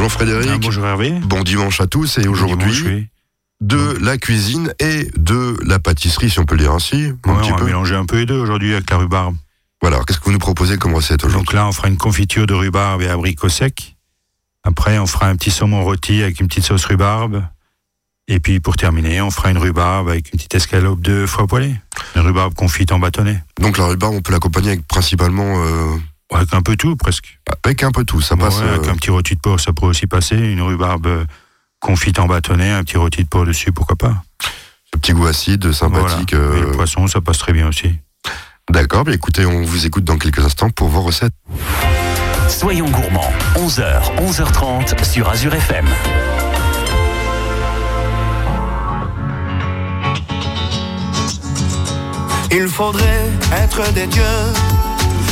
Bonjour Frédéric. Ah, bonjour Hervé. Bon dimanche à tous et aujourd'hui de la cuisine et de la pâtisserie, si on peut le dire ainsi. Un on va mélanger un peu les deux aujourd'hui avec la rhubarbe. Voilà, qu'est-ce que vous nous proposez comme recette aujourd'hui? Donc là, on fera une confiture de rhubarbe et abricots secs. Après, on fera un petit saumon rôti avec une petite sauce rhubarbe. Et puis, pour terminer, on fera une rhubarbe avec une petite escalope de foie poêlée. Une rhubarbe confite en bâtonnet. Donc la rhubarbe, on peut l'accompagner avec principalement... Euh... Avec un peu tout, presque. Avec un peu tout, ça passe... Avec euh, un petit rôti de porc, ça pourrait aussi passer. Une rhubarbe euh, confite en bâtonnet, un petit rôti de porc dessus, pourquoi pas. Ce petit goût acide, sympathique. Voilà. Et le poisson, ça passe très bien aussi. D'accord, mais écoutez, on vous écoute dans quelques instants pour vos recettes. Soyons gourmands, 11h, 11h30 sur Azure FM. Il faudrait être des dieux,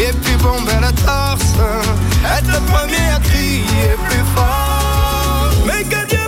et puis bomber la torse, être le premier à crier plus fort. Mais que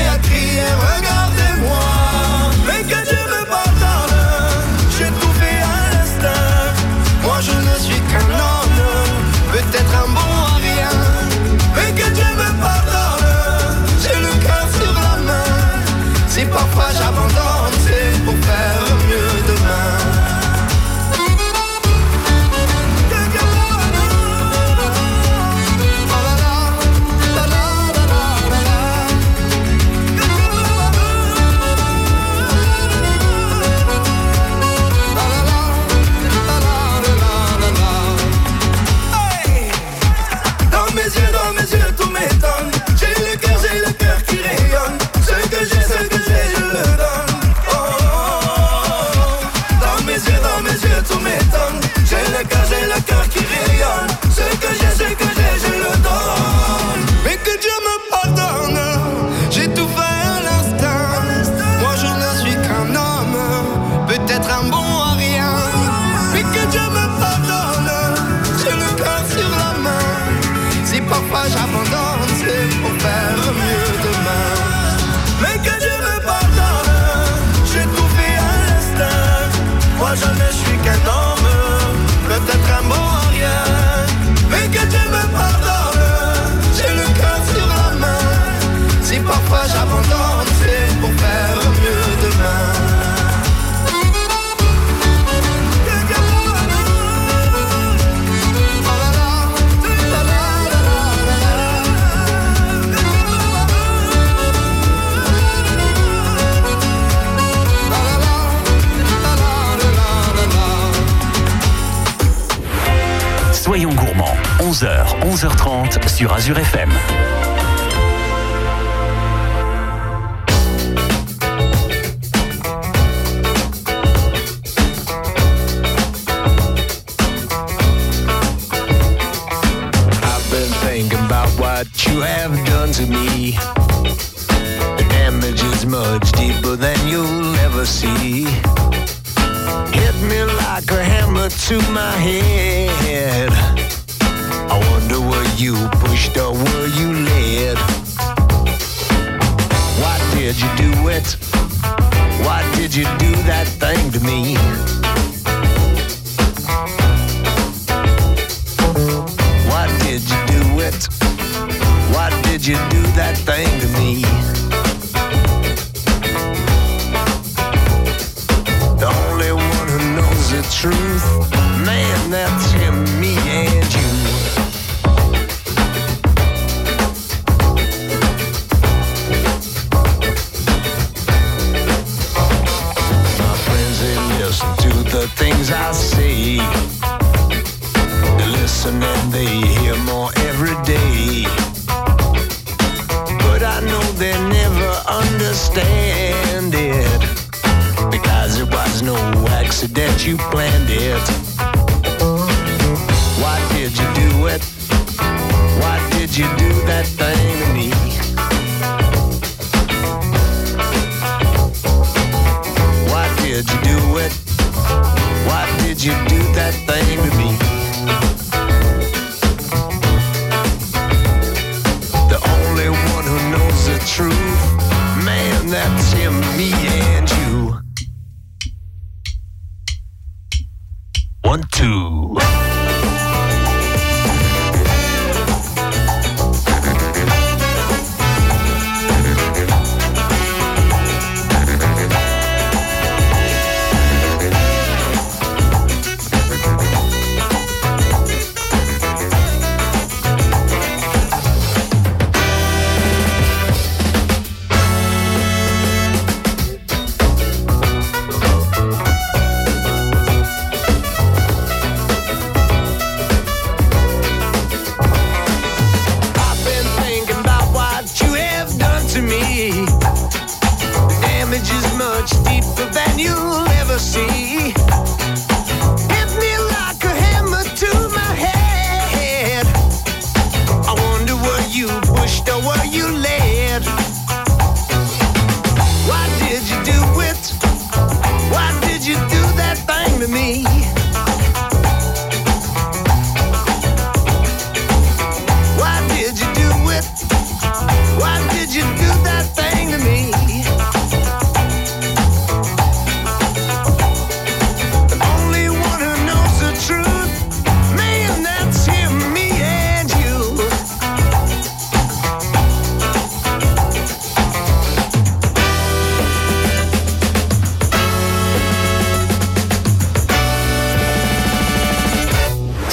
sur Azure FM. What you have done to me. The damage is much deeper than you'll ever see. Hit me like a hammer to my head. I wonder were you pushed or were you led? Why did you do it? Why did you do that thing to me? Why did you do it? Why did you do that thing to me? The only one who knows the truth, man, that's him, me and the things One, two.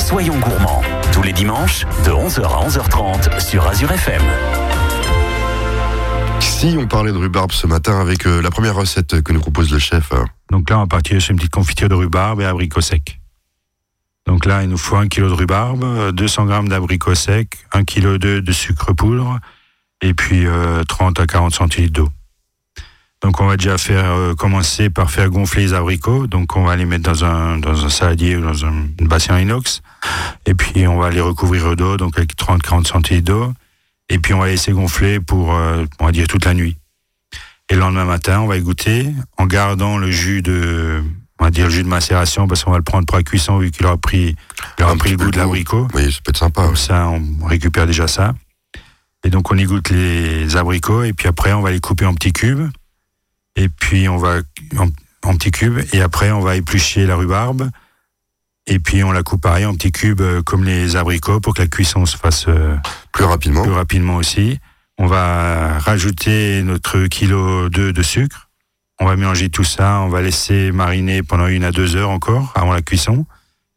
Soyons gourmands, tous les dimanches de 11h à 11h30 sur Azure FM. Si on parlait de rhubarbe ce matin avec euh, la première recette que nous propose le chef. euh, Donc là, on va partir sur une petite confiture de rhubarbe et abricots secs. Donc là, il nous faut un kilo de rhubarbe, euh, 200 grammes d'abricots secs, un kilo de, de sucre poudre et puis euh, 30 à 40 centilitres d'eau. Donc on va déjà faire euh, commencer par faire gonfler les abricots. Donc on va les mettre dans un dans un saladier ou dans un bassin inox. Et puis on va les recouvrir d'eau, donc avec 30-40 centilitres d'eau. Et puis on va laisser gonfler pour euh, on va dire toute la nuit. Et le lendemain matin, on va y goûter en gardant le jus de, on va dire le jus de macération parce qu'on va le prendre pour la cuisson vu qu'il aura pris, il aura Un pris le goût de l'abricot. Oui, ça peut être sympa. Comme ouais. ça, on récupère déjà ça. Et donc on y goûte les abricots et puis après on va les couper en petits cubes. Et puis on va en, en petits cubes et après on va éplucher la rhubarbe. Et puis on la coupe pareil en petits cubes euh, comme les abricots pour que la cuisson se fasse euh, Plus rapidement. plus rapidement aussi. On va rajouter notre kilo de, de sucre. On va mélanger tout ça. On va laisser mariner pendant une à deux heures encore avant la cuisson.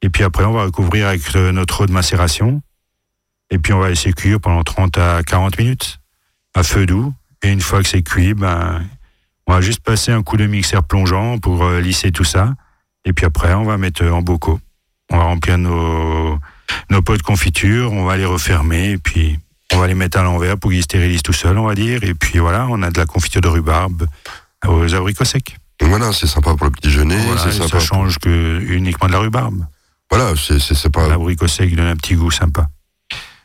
Et puis après, on va recouvrir avec euh, notre eau de macération. Et puis on va laisser cuire pendant 30 à 40 minutes à feu doux. Et une fois que c'est cuit, ben, on va juste passer un coup de mixeur plongeant pour euh, lisser tout ça. Et puis après, on va mettre en bocaux. On va remplir nos, nos pots de confiture, on va les refermer et puis on va les mettre à l'envers pour qu'ils se stérilisent tout seuls, on va dire. Et puis voilà, on a de la confiture de rhubarbe aux abricots secs. Voilà, c'est sympa pour le petit déjeuner. Voilà, c'est et sympa. ça change que uniquement de la rhubarbe. Voilà, c'est pas. L'abricot sec donne un petit goût sympa.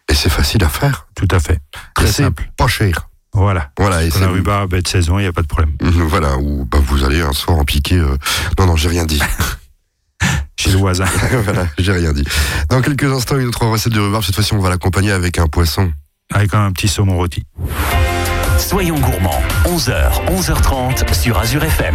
Et c'est facile à faire. Tout à fait. Très simple. Pas cher. Voilà. Voilà, et la rhubarbe est de saison, il n'y a pas de problème. Voilà, ou bah, vous allez un soir en piquer. euh, Non, non, j'ai rien dit. Chez le voisin. voilà, j'ai rien dit. Dans quelques instants, une autre recette de rhubarbe. Cette fois-ci, on va l'accompagner avec un poisson. Avec un petit saumon rôti. Soyons gourmands, 11h, 11h30 sur Azure FM.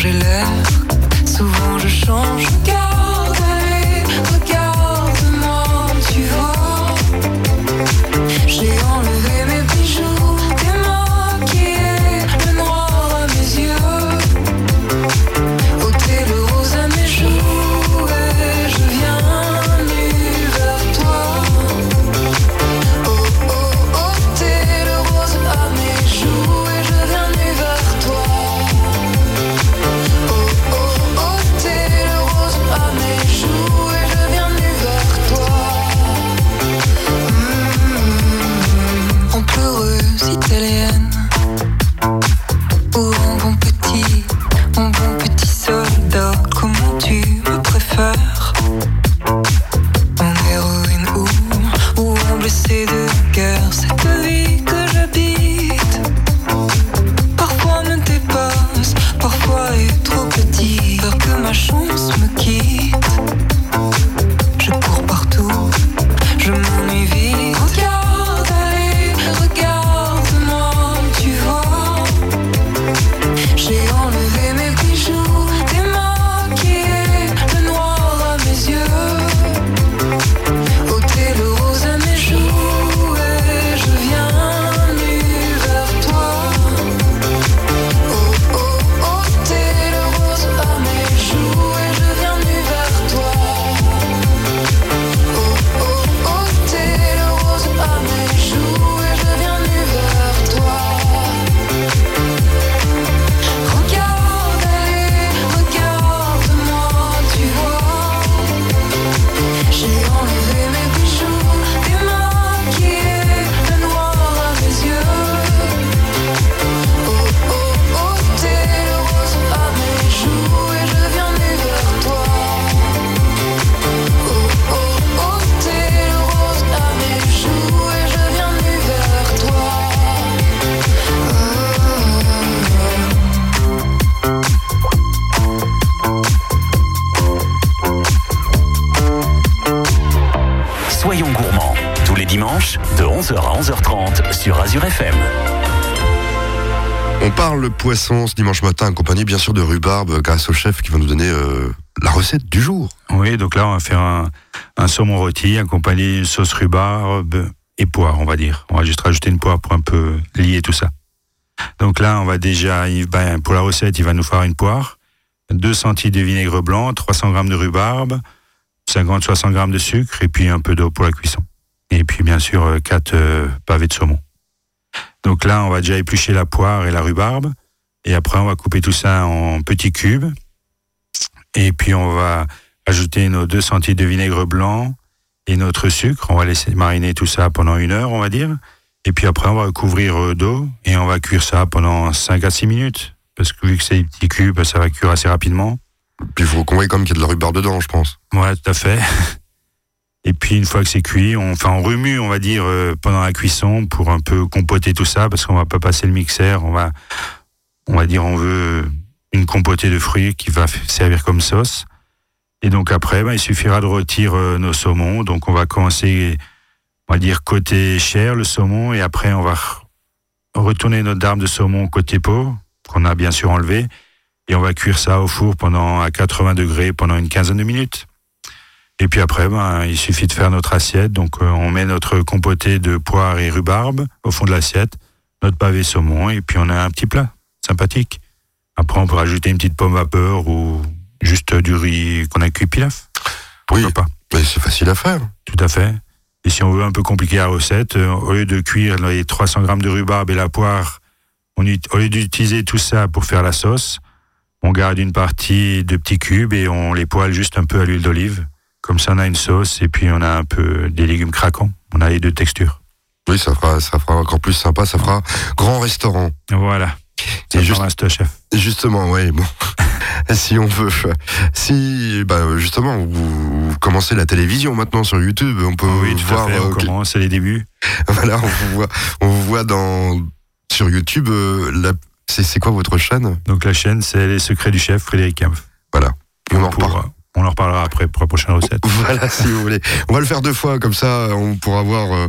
J'ai l'air. Souvent je change, regarde, 11h à 11h30 sur Azure FM. On parle poisson ce dimanche matin, accompagné bien sûr de rhubarbe, grâce au chef qui va nous donner euh, la recette du jour. Oui, donc là, on va faire un, un saumon rôti accompagné d'une sauce rhubarbe et poire, on va dire. On va juste rajouter une poire pour un peu lier tout ça. Donc là, on va déjà, ben, pour la recette, il va nous faire une poire, 2 centilitres de vinaigre blanc, 300 grammes de rhubarbe, 50-60 grammes de sucre et puis un peu d'eau pour la cuisson. Et puis bien sûr, 4 pavés de saumon. Donc là, on va déjà éplucher la poire et la rhubarbe. Et après, on va couper tout ça en petits cubes. Et puis, on va ajouter nos 2 centilitres de vinaigre blanc et notre sucre. On va laisser mariner tout ça pendant une heure, on va dire. Et puis après, on va couvrir euh, d'eau et on va cuire ça pendant 5 à 6 minutes. Parce que vu que c'est des petits cubes, ça va cuire assez rapidement. Puis il faut qu'on voit comme qu'il y a de la rhubarbe dedans, je pense. Ouais, tout à fait. Et puis une fois que c'est cuit, on, enfin, on remue, on va dire, euh, pendant la cuisson pour un peu compoter tout ça, parce qu'on va pas passer le mixeur. On va, on va dire, on veut une compotée de fruits qui va servir comme sauce. Et donc après, ben, il suffira de retirer euh, nos saumons. Donc on va commencer, on va dire, côté chair, le saumon, et après on va re- retourner notre dame de saumon côté peau, qu'on a bien sûr enlevé, et on va cuire ça au four pendant à 80 degrés pendant une quinzaine de minutes. Et puis après, ben, il suffit de faire notre assiette. Donc, euh, on met notre compoté de poire et rhubarbe au fond de l'assiette, notre pavé saumon, et puis on a un petit plat sympathique. Après, on peut rajouter une petite pomme vapeur ou juste du riz qu'on a cuit pilaf. Pourquoi Oui. pas? Mais c'est facile à faire. Tout à fait. Et si on veut un peu compliquer la recette, euh, au lieu de cuire les 300 grammes de rhubarbe et la poire, on, ut- au lieu d'utiliser tout ça pour faire la sauce, on garde une partie de petits cubes et on les poêle juste un peu à l'huile d'olive. Comme ça, on a une sauce et puis on a un peu des légumes craquants. On a les deux textures. Oui, ça fera, ça fera encore plus sympa, ça fera grand restaurant. Voilà. Ça juste- un chef. Justement, oui, bon. si on veut, si, bah, justement, vous, vous commencez la télévision maintenant sur YouTube, on peut Oui, tout voir, à fait. On euh, commence, c'est les débuts. voilà, on vous voit, on vous voit dans, sur YouTube, euh, c'est, c'est quoi votre chaîne? Donc la chaîne, c'est Les Secrets du Chef, Frédéric Kempf. Voilà. On en Pour- reparle. On en reparlera après pour la prochaine recette. Voilà, si vous voulez. On va le faire deux fois, comme ça, on pourra voir, euh,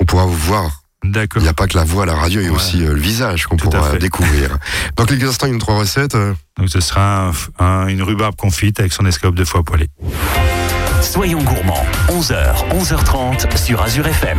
on pourra vous voir. D'accord. Il n'y a pas que la voix la radio, il y a Ouais. aussi euh, le visage qu'on pourra découvrir. Dans quelques instants, une trois recettes. euh, Donc ce sera un f- un- une rhubarbe confite avec son escalope de foie poêlée. Soyons gourmands, 11h, 11h30 sur Azure FM.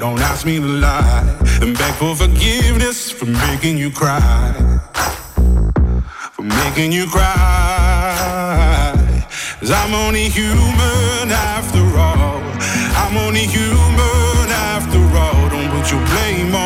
Don't ask me to lie. And beg for forgiveness for making you cry for making you cry. Cause I'm only human after all. I'm only human after all. Don't put your blame on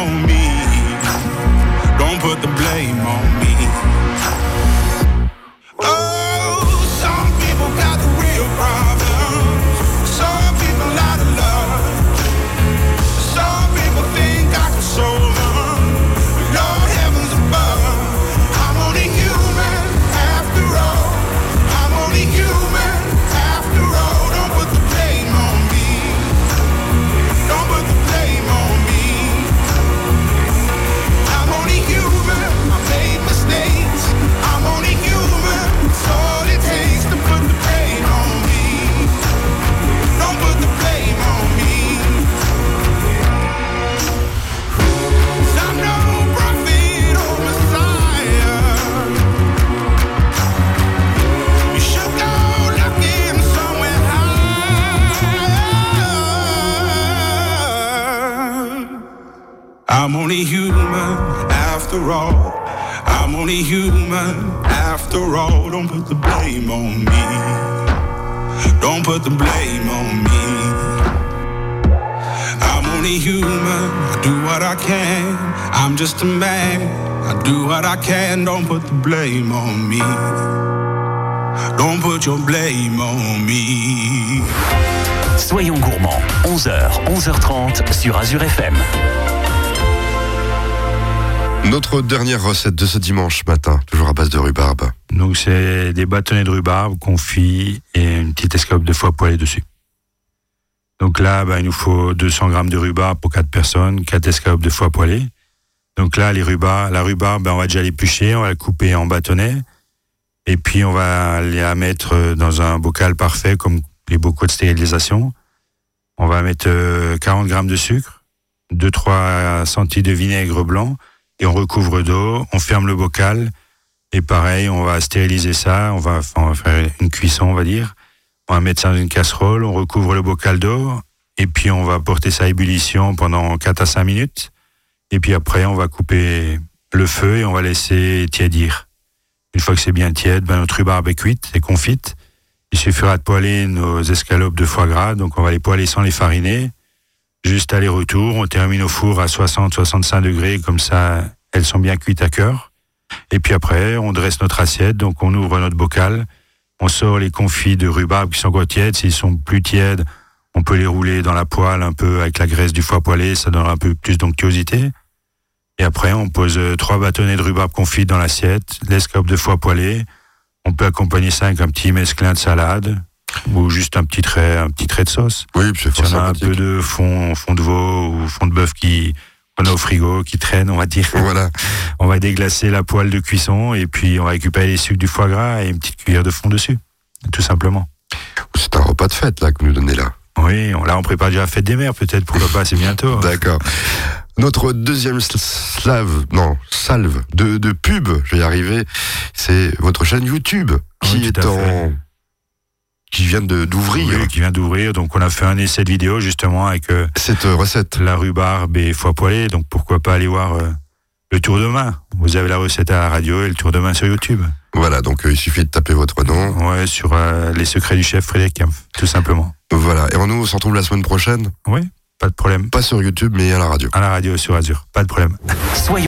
only human after all. I'm only human after all. Don't put the blame on me. Don't put the blame on me. I'm only human. I do what I can. I'm just a man. I do what I can. Don't put the blame on me. Don't put your blame on me. Soyons gourmands, 11h, 11h30 sur Azure FM. Notre dernière recette de ce dimanche matin, toujours à base de rhubarbe. Donc c'est des bâtonnets de rhubarbe confits et une petite escalope de foie poêlée dessus. Donc là, bah, il nous faut 200 grammes de rhubarbe pour 4 personnes, 4 escalopes de foie poêlée. Donc là, les rhubarbes, la rhubarbe, bah, on va déjà l'éplucher, on va la couper en bâtonnets. Et puis on va la mettre dans un bocal parfait, comme les bocaux de stérilisation. On va mettre euh, 40 grammes de sucre, 2-3 centilitres de vinaigre blanc, et on recouvre d'eau, on ferme le bocal, et pareil, on va stériliser ça, on va, faire une cuisson, on va dire. On va mettre ça dans une casserole, on recouvre le bocal d'eau, et puis on va porter ça à ébullition pendant 4 à 5 minutes. Et puis après, on va couper le feu et on va laisser tiédir. Une fois que c'est bien tiède, ben, notre rhubarbe est cuite, c'est confite. Il suffira de poêler nos escalopes de foie gras, donc on va les poêler sans les fariner. Juste aller-retour, on termine au four à 60-65 degrés, comme ça elles sont bien cuites à cœur. Et puis après, on dresse notre assiette, donc on ouvre notre bocal, on sort les confits de rhubarbe qui sont encore tièdes. S'ils sont plus tièdes, on peut les rouler dans la poêle un peu avec la graisse du foie poêlé, ça donne un peu plus d'onctuosité. Et après, on pose euh, trois bâtonnets de rhubarbe confite dans l'assiette, l'escope de foie poêlé. On peut accompagner ça avec un petit mesclin de salade ou juste un petit trait, un petit trait de sauce. Oui, c'est Si on a un peu de fond, fond de veau ou fond de bœuf qui qu'on a au frigo, qui traîne, on va dire. Voilà. On va déglacer la poêle de cuisson et puis on va récupérer les sucres du foie gras et une petite cuillère de fond dessus. Tout simplement. C'est un repas de fête, là, que vous nous donnez là. Oui, on, là on prépare déjà la fête des mères peut-être pour le pas, c'est bientôt. D'accord. Notre deuxième sl- slave, non, salve de, de pub, je vais y arriver, c'est votre chaîne YouTube qui Oui, tout est en. Qui vient de- d'ouvrir Oui, qui vient d'ouvrir, donc on a fait un essai de vidéo justement avec euh, cette recette. la rhubarbe et foie poêlé, donc pourquoi pas aller voir euh, le tour de main. Vous avez la recette à la radio et le tour de main sur YouTube. Voilà, donc euh, il suffit de taper votre nom. Ouais, sur euh, les secrets du chef Frédéric Kempf, tout simplement. Voilà. Et nous, on se retrouve la semaine prochaine, Oui, pas de problème. pas sur YouTube, mais à la radio. À la radio sur Azure, pas de problème. Soyons